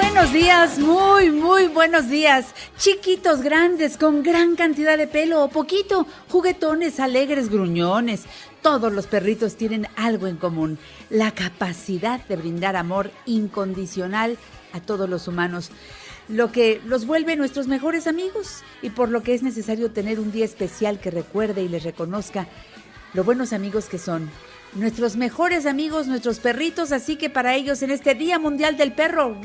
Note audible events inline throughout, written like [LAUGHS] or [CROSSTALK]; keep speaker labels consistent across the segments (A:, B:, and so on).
A: Buenos días, muy, muy buenos días. Chiquitos, grandes, con gran cantidad de pelo o poquito, juguetones, alegres, gruñones. Todos los perritos tienen algo en común, la capacidad de brindar amor incondicional a todos los humanos, lo que los vuelve nuestros mejores amigos y por lo que es necesario tener un día especial que recuerde y les reconozca lo buenos amigos que son nuestros mejores amigos, nuestros perritos, así que para ellos en este Día Mundial del Perro,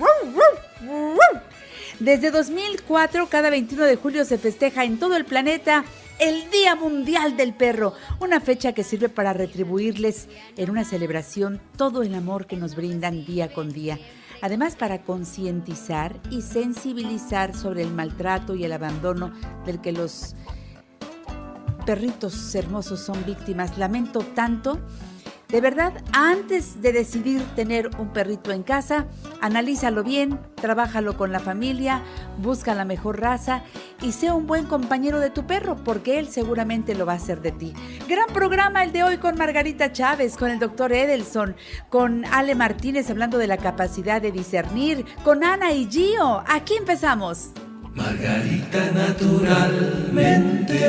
A: desde 2004 cada 21 de julio se festeja en todo el planeta el Día Mundial del Perro, una fecha que sirve para retribuirles en una celebración todo el amor que nos brindan día con día. Además, para concientizar y sensibilizar sobre el maltrato y el abandono del que los perritos hermosos son víctimas. Lamento tanto de verdad, antes de decidir tener un perrito en casa, analízalo bien, trabájalo con la familia, busca la mejor raza y sea un buen compañero de tu perro, porque él seguramente lo va a hacer de ti. Gran programa el de hoy con Margarita Chávez, con el doctor Edelson, con Ale Martínez hablando de la capacidad de discernir, con Ana y Gio. Aquí empezamos.
B: Margarita naturalmente.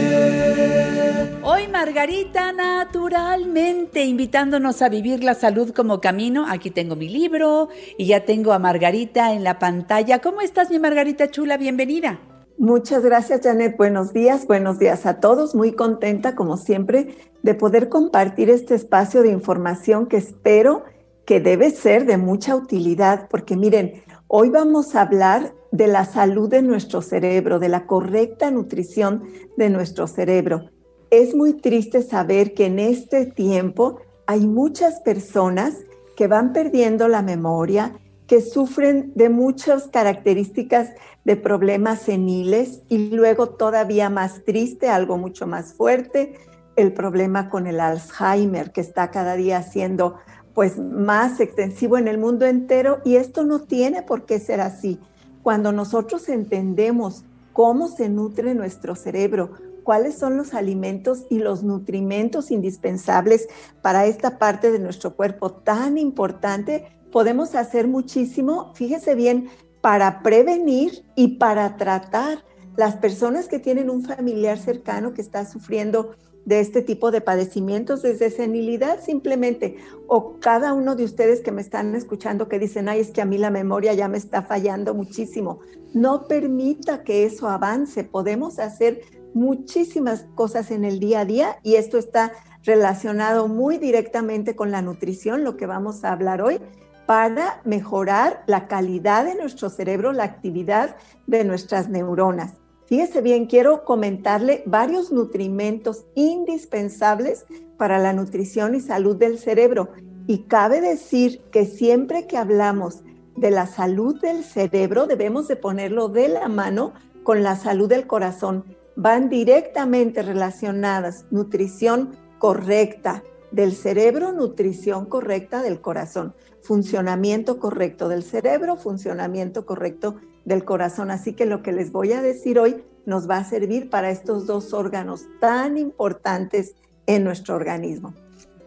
A: Hoy Margarita naturalmente invitándonos a vivir la salud como camino. Aquí tengo mi libro y ya tengo a Margarita en la pantalla. ¿Cómo estás mi Margarita chula? Bienvenida.
C: Muchas gracias Janet. Buenos días, buenos días a todos. Muy contenta como siempre de poder compartir este espacio de información que espero que debe ser de mucha utilidad porque miren, hoy vamos a hablar de la salud de nuestro cerebro, de la correcta nutrición de nuestro cerebro. Es muy triste saber que en este tiempo hay muchas personas que van perdiendo la memoria, que sufren de muchas características de problemas seniles y luego todavía más triste, algo mucho más fuerte, el problema con el Alzheimer que está cada día siendo pues más extensivo en el mundo entero y esto no tiene por qué ser así. Cuando nosotros entendemos cómo se nutre nuestro cerebro, cuáles son los alimentos y los nutrimentos indispensables para esta parte de nuestro cuerpo tan importante, podemos hacer muchísimo, fíjese bien, para prevenir y para tratar las personas que tienen un familiar cercano que está sufriendo de este tipo de padecimientos desde senilidad simplemente, o cada uno de ustedes que me están escuchando que dicen, ay, es que a mí la memoria ya me está fallando muchísimo. No permita que eso avance. Podemos hacer muchísimas cosas en el día a día y esto está relacionado muy directamente con la nutrición, lo que vamos a hablar hoy, para mejorar la calidad de nuestro cerebro, la actividad de nuestras neuronas. Fíjese bien, quiero comentarle varios nutrimentos indispensables para la nutrición y salud del cerebro. Y cabe decir que siempre que hablamos de la salud del cerebro, debemos de ponerlo de la mano con la salud del corazón. Van directamente relacionadas nutrición correcta del cerebro, nutrición correcta del corazón, funcionamiento correcto del cerebro, funcionamiento correcto del corazón. Así que lo que les voy a decir hoy nos va a servir para estos dos órganos tan importantes en nuestro organismo.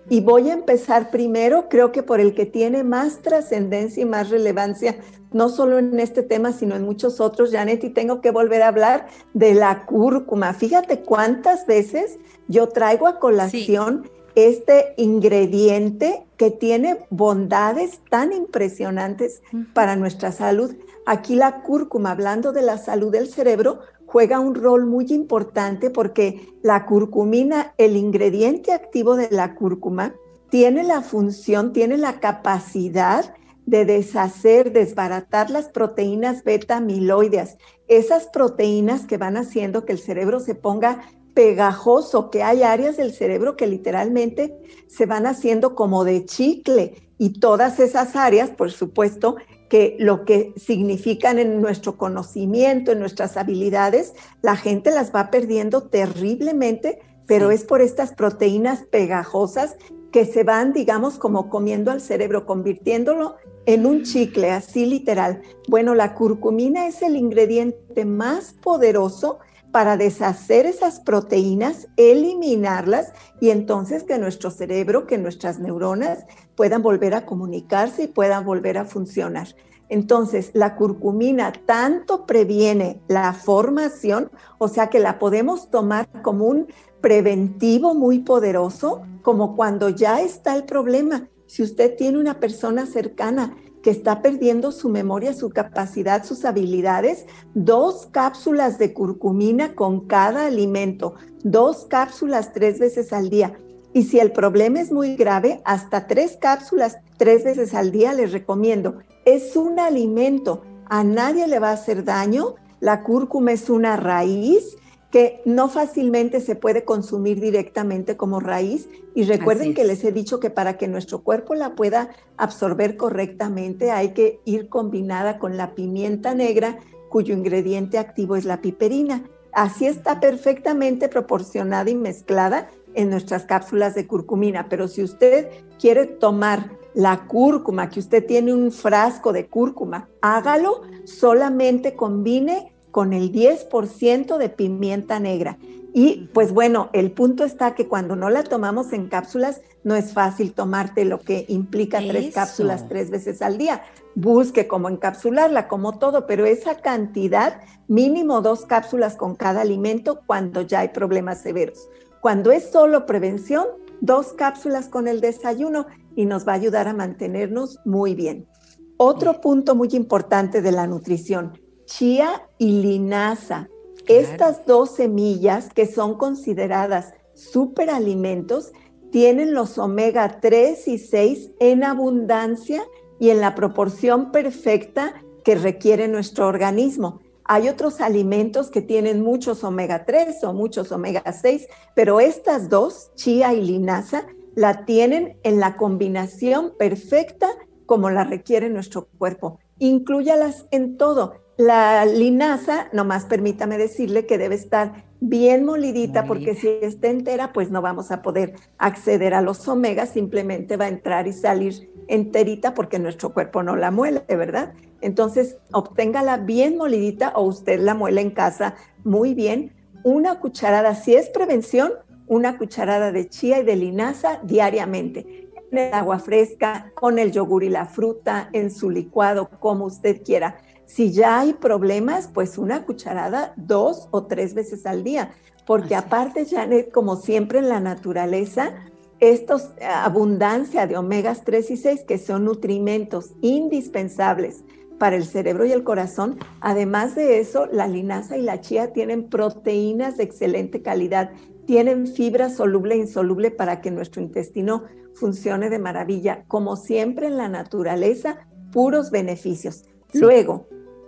C: Y voy a empezar primero, creo que por el que tiene más trascendencia y más relevancia, no solo en este tema, sino en muchos otros, Janet, y tengo que volver a hablar de la cúrcuma. Fíjate cuántas veces yo traigo a colación este ingrediente que tiene bondades tan impresionantes para nuestra salud. Aquí la cúrcuma, hablando de la salud del cerebro, juega un rol muy importante porque la curcumina, el ingrediente activo de la cúrcuma, tiene la función, tiene la capacidad de deshacer, desbaratar las proteínas beta amiloideas, esas proteínas que van haciendo que el cerebro se ponga pegajoso, que hay áreas del cerebro que literalmente se van haciendo como de chicle y todas esas áreas, por supuesto, que lo que significan en nuestro conocimiento, en nuestras habilidades, la gente las va perdiendo terriblemente, pero es por estas proteínas pegajosas que se van, digamos, como comiendo al cerebro, convirtiéndolo en un chicle, así literal. Bueno, la curcumina es el ingrediente más poderoso para deshacer esas proteínas, eliminarlas y entonces que nuestro cerebro, que nuestras neuronas puedan volver a comunicarse y puedan volver a funcionar. Entonces, la curcumina tanto previene la formación, o sea que la podemos tomar como un preventivo muy poderoso, como cuando ya está el problema. Si usted tiene una persona cercana que está perdiendo su memoria, su capacidad, sus habilidades, dos cápsulas de curcumina con cada alimento, dos cápsulas tres veces al día. Y si el problema es muy grave, hasta tres cápsulas tres veces al día les recomiendo. Es un alimento, a nadie le va a hacer daño. La cúrcuma es una raíz que no fácilmente se puede consumir directamente como raíz. Y recuerden que les he dicho que para que nuestro cuerpo la pueda absorber correctamente hay que ir combinada con la pimienta negra, cuyo ingrediente activo es la piperina. Así está perfectamente proporcionada y mezclada en nuestras cápsulas de curcumina. Pero si usted quiere tomar la cúrcuma, que usted tiene un frasco de cúrcuma, hágalo, solamente combine con el 10% de pimienta negra. Y pues bueno, el punto está que cuando no la tomamos en cápsulas, no es fácil tomarte lo que implica tres cápsulas tres veces al día. Busque cómo encapsularla, como todo, pero esa cantidad, mínimo dos cápsulas con cada alimento cuando ya hay problemas severos. Cuando es solo prevención, dos cápsulas con el desayuno y nos va a ayudar a mantenernos muy bien. Otro punto muy importante de la nutrición, chía y linaza. Estas dos semillas que son consideradas superalimentos tienen los omega 3 y 6 en abundancia y en la proporción perfecta que requiere nuestro organismo. Hay otros alimentos que tienen muchos omega 3 o muchos omega 6, pero estas dos, chía y linaza, la tienen en la combinación perfecta como la requiere nuestro cuerpo. Inclúyalas en todo. La linaza, nomás permítame decirle que debe estar bien molidita porque si está entera, pues no vamos a poder acceder a los omegas, simplemente va a entrar y salir enterita porque nuestro cuerpo no la muele, ¿verdad? Entonces, obténgala bien molidita o usted la muele en casa muy bien. Una cucharada, si es prevención, una cucharada de chía y de linaza diariamente. En el agua fresca, con el yogur y la fruta, en su licuado, como usted quiera. Si ya hay problemas, pues una cucharada dos o tres veces al día, porque aparte, Janet, como siempre en la naturaleza, estos eh, abundancia de omegas 3 y 6, que son nutrimentos indispensables para el cerebro y el corazón. Además de eso, la linaza y la chía tienen proteínas de excelente calidad, tienen fibra soluble e insoluble para que nuestro intestino funcione de maravilla. Como siempre en la naturaleza, puros beneficios. Luego,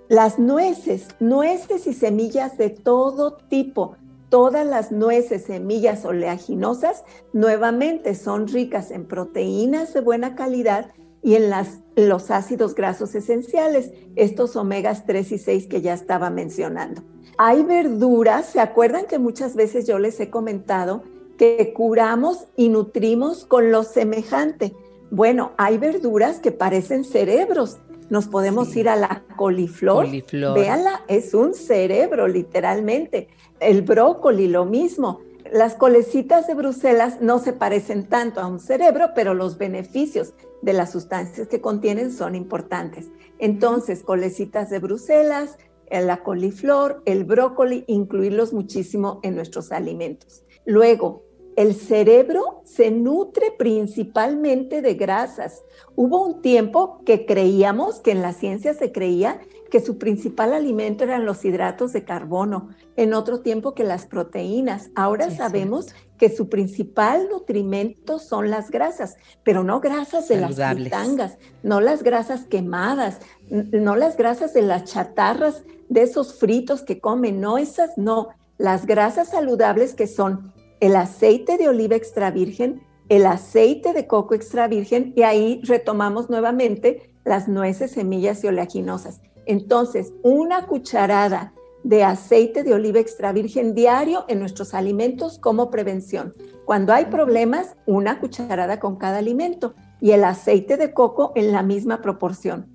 C: las nueces, nueces y semillas de todo tipo, todas las nueces, semillas oleaginosas, nuevamente son ricas en proteínas de buena calidad y en los ácidos grasos esenciales, estos omegas 3 y 6 que ya estaba mencionando. Hay verduras, ¿se acuerdan que muchas veces yo les he comentado que curamos y nutrimos con lo semejante? Bueno, hay verduras que parecen cerebros nos podemos ir a la coliflor. coliflor. Véanla, es un cerebro literalmente. El brócoli, lo mismo. Las colecitas de Bruselas no se parecen tanto a un cerebro, pero los beneficios de las sustancias que contienen son importantes. Entonces, colecitas de Bruselas, la coliflor, el brócoli, incluirlos muchísimo en nuestros alimentos. Luego, el cerebro se nutre principalmente de grasas. Hubo un tiempo que creíamos, que en la ciencia se creía que su principal alimento eran los hidratos de carbono, en otro tiempo que las proteínas. Ahora sabemos que su principal nutrimento son las grasas, pero no grasas de las fritangas, no las grasas quemadas, no las grasas de las chatarras de esos fritos que comen, no esas, no, las grasas saludables que son el aceite de oliva extra virgen, el aceite de coco extra virgen y ahí retomamos nuevamente las nueces, semillas y oleaginosas. Entonces, una cucharada de aceite de oliva extra virgen diario en nuestros alimentos como prevención. Cuando hay problemas, una cucharada con cada alimento y el aceite de coco en la misma proporción.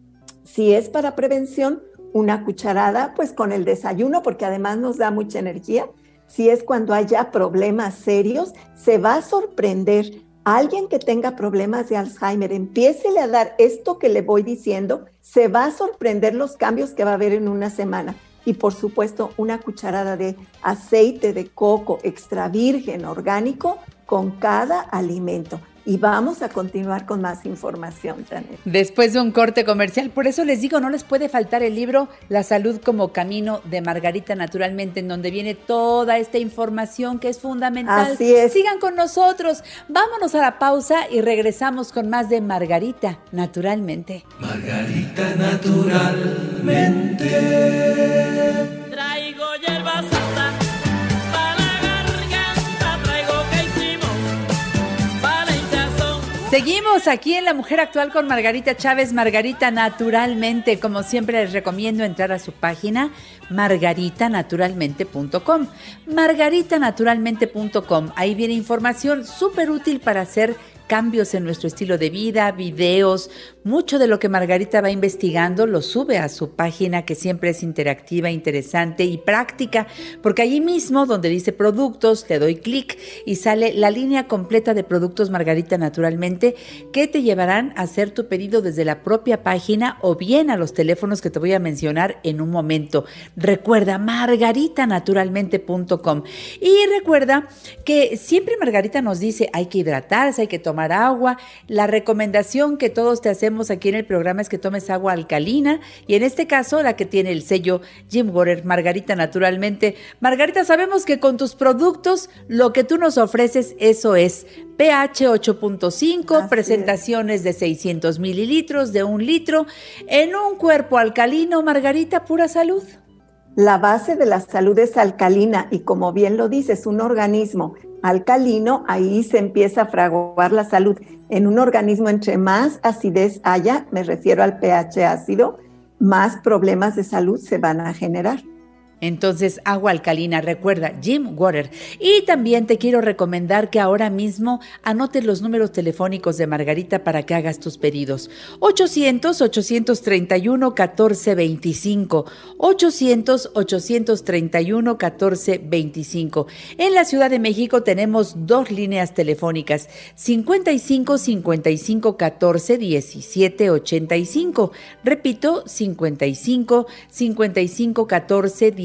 C: Si es para prevención, una cucharada pues con el desayuno porque además nos da mucha energía. Si es cuando haya problemas serios, se va a sorprender. Alguien que tenga problemas de Alzheimer, empiece a dar esto que le voy diciendo, se va a sorprender los cambios que va a haber en una semana y por supuesto una cucharada de aceite de coco extra virgen orgánico con cada alimento. Y vamos a continuar con más información, Janet.
A: Después de un corte comercial, por eso les digo, no les puede faltar el libro La salud como camino de Margarita Naturalmente, en donde viene toda esta información que es fundamental.
C: Así es.
A: Sigan con nosotros, vámonos a la pausa y regresamos con más de Margarita Naturalmente.
B: Margarita Naturalmente.
A: Seguimos aquí en La Mujer Actual con Margarita Chávez, Margarita Naturalmente. Como siempre les recomiendo entrar a su página margaritanaturalmente.com. Margaritanaturalmente.com. Ahí viene información súper útil para hacer cambios en nuestro estilo de vida, videos, mucho de lo que Margarita va investigando lo sube a su página que siempre es interactiva, interesante y práctica, porque allí mismo donde dice productos, te doy clic y sale la línea completa de productos Margarita naturalmente que te llevarán a hacer tu pedido desde la propia página o bien a los teléfonos que te voy a mencionar en un momento. Recuerda margaritanaturalmente.com y recuerda que siempre Margarita nos dice hay que hidratarse, hay que tomar agua. La recomendación que todos te hacemos aquí en el programa es que tomes agua alcalina y en este caso la que tiene el sello Jim Water, Margarita naturalmente. Margarita, sabemos que con tus productos lo que tú nos ofreces, eso es pH 8.5,
C: Así
A: presentaciones de 600 mililitros, de un litro, en un cuerpo alcalino, Margarita, pura salud.
C: La base de la salud es alcalina y como bien lo dices, un organismo alcalino, ahí se empieza a fraguar la salud. En un organismo entre más acidez haya, me refiero al pH ácido, más problemas de salud se van a generar.
A: Entonces, agua alcalina, recuerda, Jim Water. Y también te quiero recomendar que ahora mismo anotes los números telefónicos de Margarita para que hagas tus pedidos. 800-831-1425. 800-831-1425. En la Ciudad de México tenemos dos líneas telefónicas, 55 55 14 17 85. Repito, 55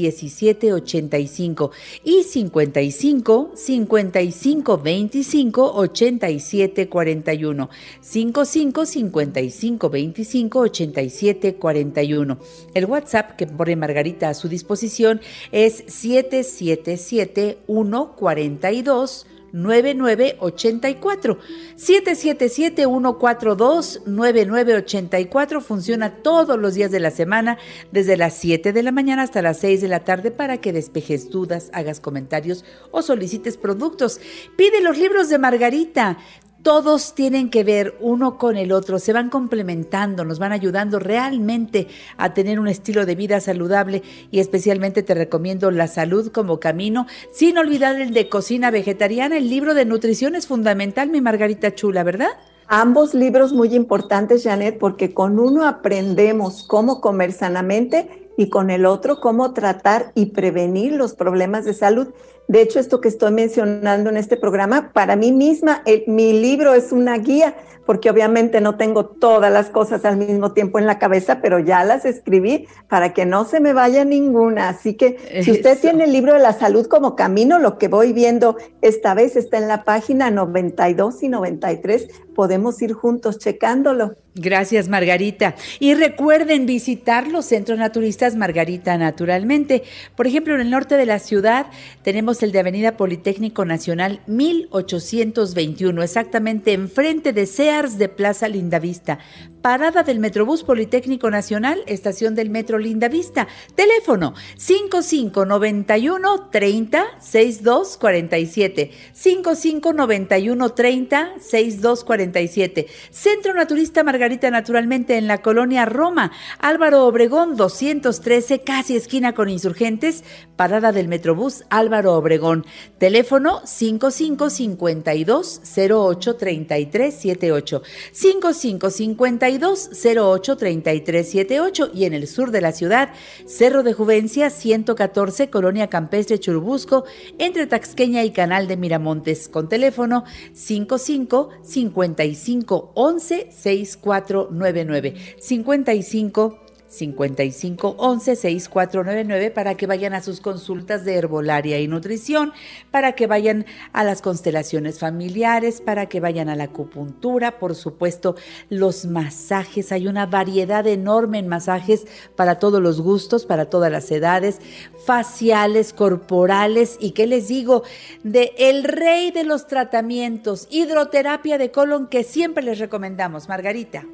A: 55 14 17 85 y 55 55 25 87 41. 55 55 25 87 41. El WhatsApp que pone Margarita a su disposición es 777 142 9984 777 142 9984 funciona todos los días de la semana desde las 7 de la mañana hasta las 6 de la tarde para que despejes dudas, hagas comentarios o solicites productos. Pide los libros de Margarita. Todos tienen que ver uno con el otro, se van complementando, nos van ayudando realmente a tener un estilo de vida saludable y especialmente te recomiendo La salud como camino, sin olvidar el de cocina vegetariana, el libro de nutrición es fundamental, mi Margarita Chula, ¿verdad?
C: Ambos libros muy importantes, Janet, porque con uno aprendemos cómo comer sanamente y con el otro cómo tratar y prevenir los problemas de salud. De hecho, esto que estoy mencionando en este programa, para mí misma, el- mi libro es una guía, porque obviamente no tengo todas las cosas al mismo tiempo en la cabeza, pero ya las escribí para que no se me vaya ninguna. Así que si usted tiene el libro de la salud como camino, lo que voy viendo esta vez está en la página 92 y 93, podemos ir juntos checándolo.
A: Gracias, Margarita. Y recuerden visitar los centros naturistas Margarita naturalmente. Por ejemplo, en el norte de la ciudad tenemos el de Avenida Politécnico Nacional 1821, exactamente enfrente de Sears de Plaza Lindavista. Parada del Metrobús Politécnico Nacional, estación del Metro Linda Vista. Teléfono 5591 30 6247. 5591 30 6247. Centro Naturista Margarita Naturalmente en la colonia Roma. Álvaro Obregón 213, casi esquina con insurgentes. Parada del Metrobús Álvaro Obregón. Teléfono 5552 08 33 78. 5552 08 33 78 y en el sur de la ciudad, Cerro de Juvencia 114, Colonia Campestre Churubusco, entre Taxqueña y Canal de Miramontes, con teléfono 55 55 11 6499 55 55 11 6499 para que vayan a sus consultas de herbolaria y nutrición, para que vayan a las constelaciones familiares, para que vayan a la acupuntura, por supuesto, los masajes. Hay una variedad enorme en masajes para todos los gustos, para todas las edades, faciales, corporales y qué les digo, de el rey de los tratamientos, hidroterapia de colon que siempre les recomendamos, Margarita.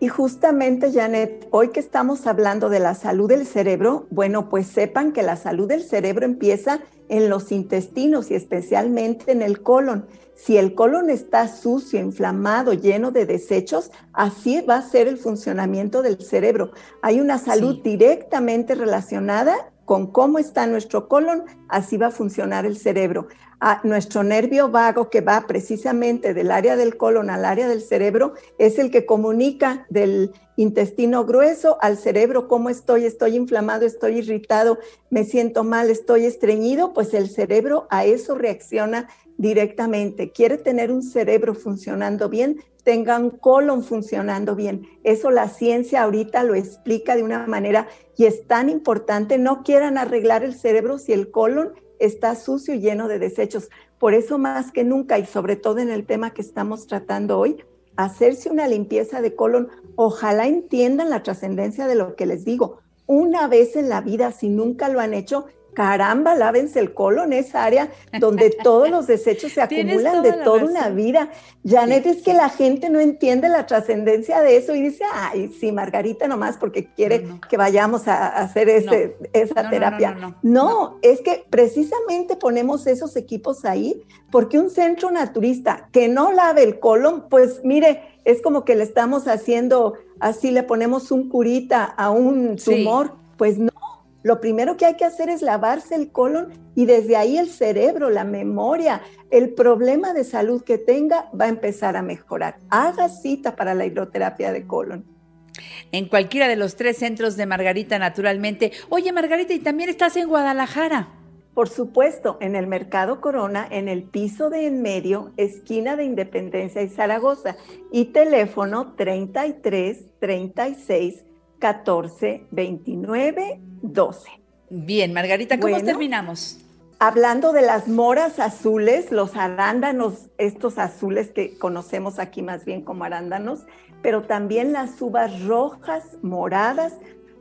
C: Y justamente, Janet, hoy que estamos hablando de la salud del cerebro, bueno, pues sepan que la salud del cerebro empieza en los intestinos y especialmente en el colon. Si el colon está sucio, inflamado, lleno de desechos, así va a ser el funcionamiento del cerebro. Hay una salud
A: Sí.
C: directamente relacionada con cómo está nuestro colon, así va a funcionar el cerebro. A nuestro nervio vago que va precisamente del área del colon al área del cerebro es el que comunica del intestino grueso al cerebro cómo estoy, estoy inflamado, estoy irritado, me siento mal, estoy estreñido, pues el cerebro a eso reacciona directamente. Quiere tener un cerebro funcionando bien, tenga un colon funcionando bien. Eso la ciencia ahorita lo explica de una manera y es tan importante. No quieran arreglar el cerebro si el colon está sucio y lleno de desechos. Por eso más que nunca y sobre todo en el tema que estamos tratando hoy, hacerse una limpieza de colon. Ojalá entiendan la trascendencia de lo que les digo. Una vez en la vida, si nunca lo han hecho, caramba, lávense el colon, esa área donde todos los desechos se [LAUGHS] acumulan de toda
A: razón.
C: una vida. Janet,
A: Sí,
C: es que
A: sí.
C: la gente no entiende la trascendencia de eso y dice, ay, sí, Margarita nomás porque quiere
A: No, no.
C: que vayamos a hacer ese, esa
A: No,
C: terapia. no, es que precisamente ponemos esos equipos ahí porque un centro naturista que no lave el colon, pues mire, es como que le estamos haciendo, así le ponemos un curita a un
A: Sí.
C: tumor. Pues no, lo primero que hay que hacer es lavarse el colon y desde ahí el cerebro, la memoria, el problema de salud que tenga va a empezar a mejorar. Haga cita para la hidroterapia de colon.
A: En cualquiera de los tres centros de Margarita, naturalmente. Oye, Margarita, y también estás en Guadalajara.
C: Por supuesto, en el Mercado Corona, en el piso de en medio, esquina de Independencia y Zaragoza, y teléfono 33 36 14 29 12.
A: Bien, Margarita, ¿cómo
C: Bueno.
A: terminamos?
C: Hablando de las moras azules, los arándanos, estos azules que conocemos aquí más bien como arándanos, pero también las uvas rojas, moradas,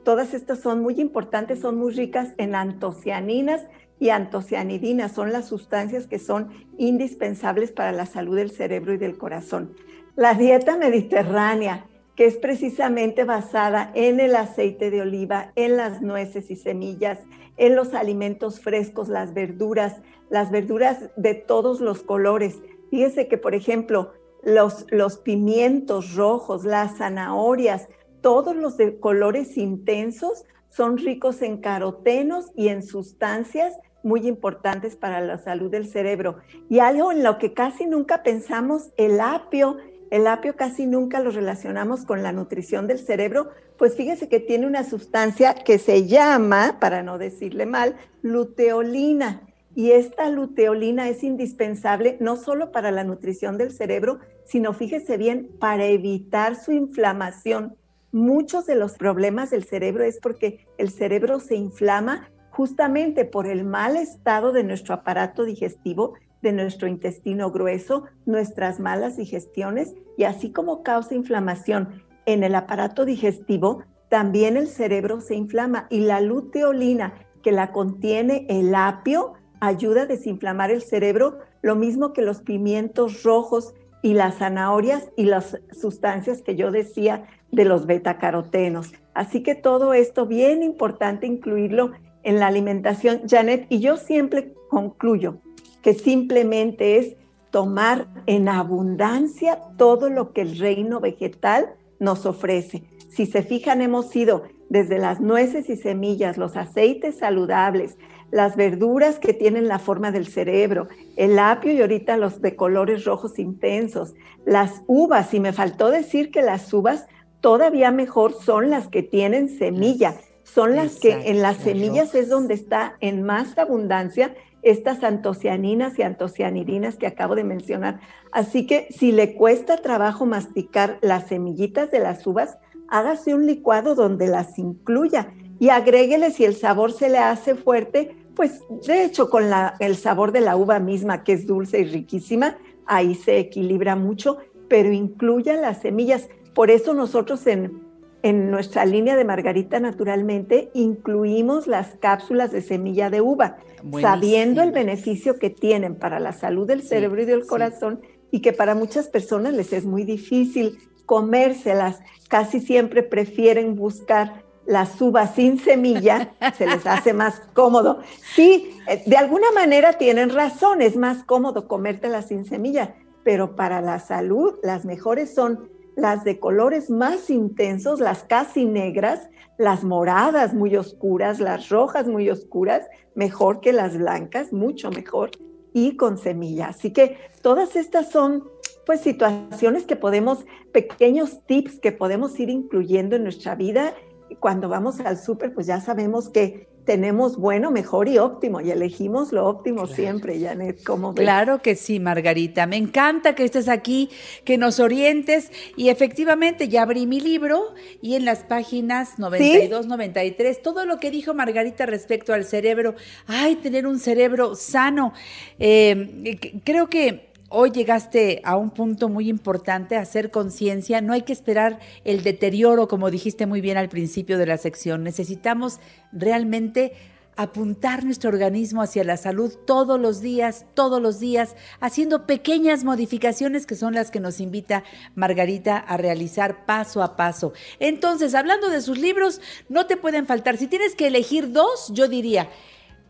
C: todas estas son muy importantes, son muy ricas en antocianinas y antocianidinas, son las sustancias que son indispensables para la salud del cerebro y del corazón. La dieta mediterránea, que es precisamente basada en el aceite de oliva, en las nueces y semillas, en los alimentos frescos, las verduras, las verduras de todos los colores. Fíjese que, por ejemplo, los, los pimientos rojos, las zanahorias, todos los de colores intensos son ricos en carotenos y en sustancias muy importantes para la salud del cerebro. Y algo en lo que casi nunca pensamos, el apio. El apio casi nunca lo relacionamos con la nutrición del cerebro, pues fíjese que tiene una sustancia que se llama, para no decirle mal, luteolina. Y esta luteolina es indispensable no solo para la nutrición del cerebro, sino fíjese bien, para evitar su inflamación. Muchos de los problemas del cerebro es porque el cerebro se inflama justamente por el mal estado de nuestro aparato digestivo, de nuestro intestino grueso, nuestras malas digestiones y así como causa inflamación en el aparato digestivo, también el cerebro se inflama y la luteolina que la contiene el apio ayuda a desinflamar el cerebro, lo mismo que los pimientos rojos y las zanahorias y las sustancias que yo decía de los betacarotenos. Así que todo esto bien importante incluirlo en la alimentación, Janet, y yo siempre concluyo que simplemente es tomar en abundancia todo lo que el reino vegetal nos ofrece. Si se fijan, hemos ido desde las nueces y semillas, los aceites saludables, las verduras que tienen la forma del cerebro, el apio y ahorita los de colores rojos intensos, las uvas, y me faltó decir que las uvas todavía mejor son las que tienen semilla, son las que en las semillas es donde está en más abundancia estas antocianinas y antocianidinas que acabo de mencionar. Así que si le cuesta trabajo masticar las semillitas de las uvas, hágase un licuado donde las incluya y agréguele si el sabor se le hace fuerte, pues de hecho con el sabor de la uva misma que es dulce y riquísima, ahí se equilibra mucho, pero incluya las semillas. Por eso nosotros en, en nuestra línea de margarita naturalmente incluimos las cápsulas de semilla de uva, sabiendo el beneficio que tienen para la salud del cerebro y del corazón y que para muchas personas les es muy difícil comérselas. Casi siempre prefieren buscar las uvas sin semilla, se les hace más cómodo. Sí, eh, de alguna manera tienen razón, es más cómodo comértelas sin semilla, pero para la salud las mejores son las de colores más intensos, las casi negras, las moradas muy oscuras, las rojas muy oscuras, mejor que las blancas, mucho mejor, y con semilla. Así que todas estas son pues situaciones que podemos, pequeños tips que podemos ir incluyendo en nuestra vida. Cuando vamos al súper, pues ya sabemos que tenemos bueno, mejor y óptimo y elegimos lo óptimo siempre, Janet, ¿cómo ves?
A: Claro que sí, Margarita. Me encanta que estés aquí, que nos orientes y efectivamente ya abrí mi libro y en las páginas 92, 93, todo lo que dijo Margarita respecto al cerebro, ay, tener un cerebro sano. Eh, creo que Hoy llegaste a un punto muy importante, hacer conciencia. No hay que esperar el deterioro, como dijiste muy bien al principio de la sección. Necesitamos realmente apuntar nuestro organismo hacia la salud todos los días, todos los días, haciendo pequeñas modificaciones que son las que nos invita Margarita a realizar paso a paso. Entonces, hablando de sus libros, no te pueden faltar. Si tienes que elegir dos, yo diría,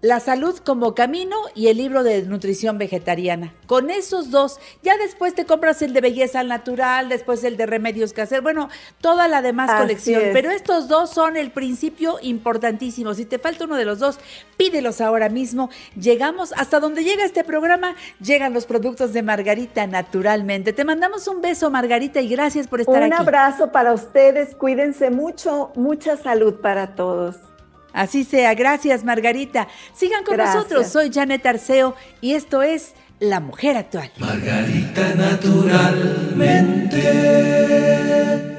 A: la salud como camino y el libro de nutrición vegetariana. Con esos dos, ya después te compras el de belleza natural, después el de remedios caseros, bueno, toda la demás colección. Pero estos dos son el principio importantísimo. Si te falta uno de los dos, pídelos ahora mismo. Llegamos hasta donde llega este programa, llegan los productos de Margarita naturalmente. Te mandamos un beso, Margarita, y gracias por estar aquí.
C: Un abrazo para ustedes, cuídense mucho, mucha salud para todos.
A: Así sea, gracias Margarita. Sigan con nosotros, soy Janet Arceo y esto es La Mujer Actual.
B: Margarita naturalmente.